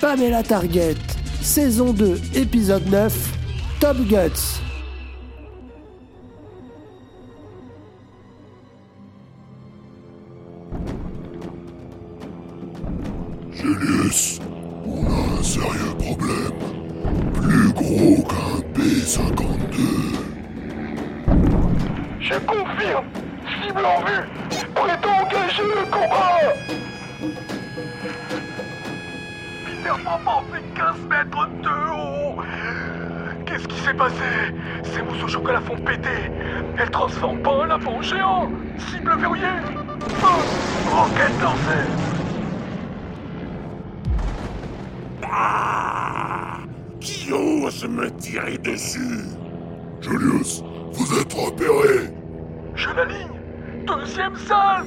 Pamela Target, saison 2, épisode 9, Top Guts. Julius, on a un sérieux problème. Plus gros qu'un B-52. Je confirme, cible en vue, prêt à engager le combat. Peter Pan fait 15 mètres de haut. Qu'est-ce qui s'est passé? Ces mousses au chocolat font péter. Elles transforment pas un lapin géant. Cible verrouillée. Feu Roquette lancée. Ah Qui ose me tirer dessus? Julius, vous êtes repéré. Je la ligne. Deuxième salle.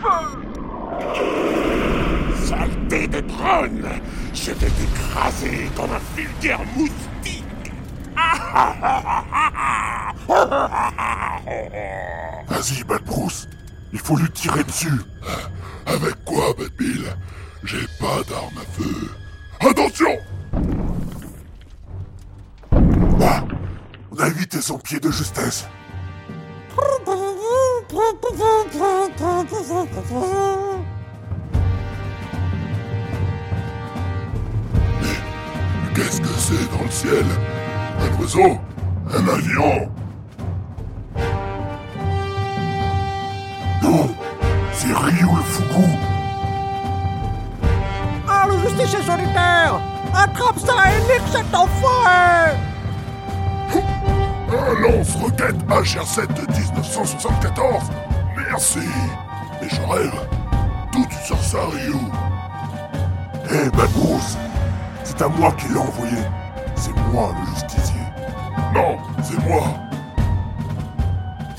Feu. Saleté de drone Je vais t'écraser comme un vulgaire moustique. Vas-y, Bad Bruce, il faut lui tirer dessus. Avec quoi, Bad Bill? J'ai pas d'arme à feu. Attention a son pied de justesse. Qu'est-ce que c'est dans le ciel? Un oiseau? Un avion? Non C'est Ryu le Fugu Ah, le justicier solitaire! Attrape ça et nique cet enfoiré Un lance-roquette HR-7 de 1974 Merci. Et je rêve tout sur ça, Ryu Hé, Bad Bruce C'est à moi qu'il l'a envoyé. C'est moi le justicier. Non, c'est moi.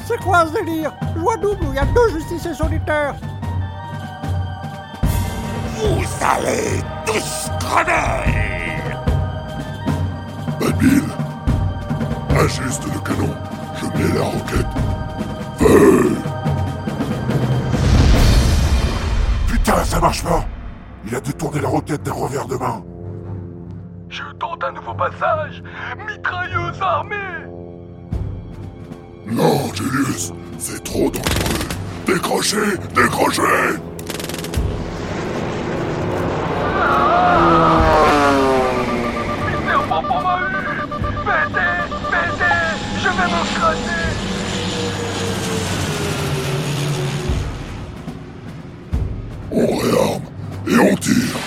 C'est quoi ce délire? Joie double où il y a deux justiciers solitaires. Vous allez tous crever. Bad Bill Ajuste le canon. Je mets la roquette. Feu Putain, ça marche pas Il a détourné la roquette d'un revers de main. Je tente un nouveau passage. Mitrailleuse armée. Non, Julius, c'est trop dangereux. Décrochez Décrochez On réarme et on tire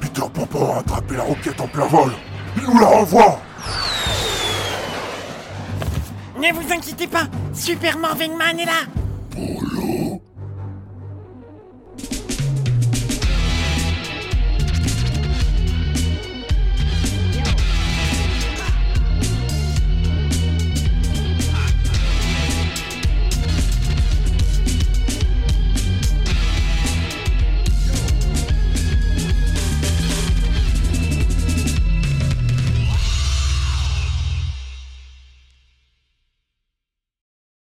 Peter Pan a attrapé la roquette en plein vol. Il nous la renvoie. Ne vous inquiétez pas, Super Marvin Man est là. Pour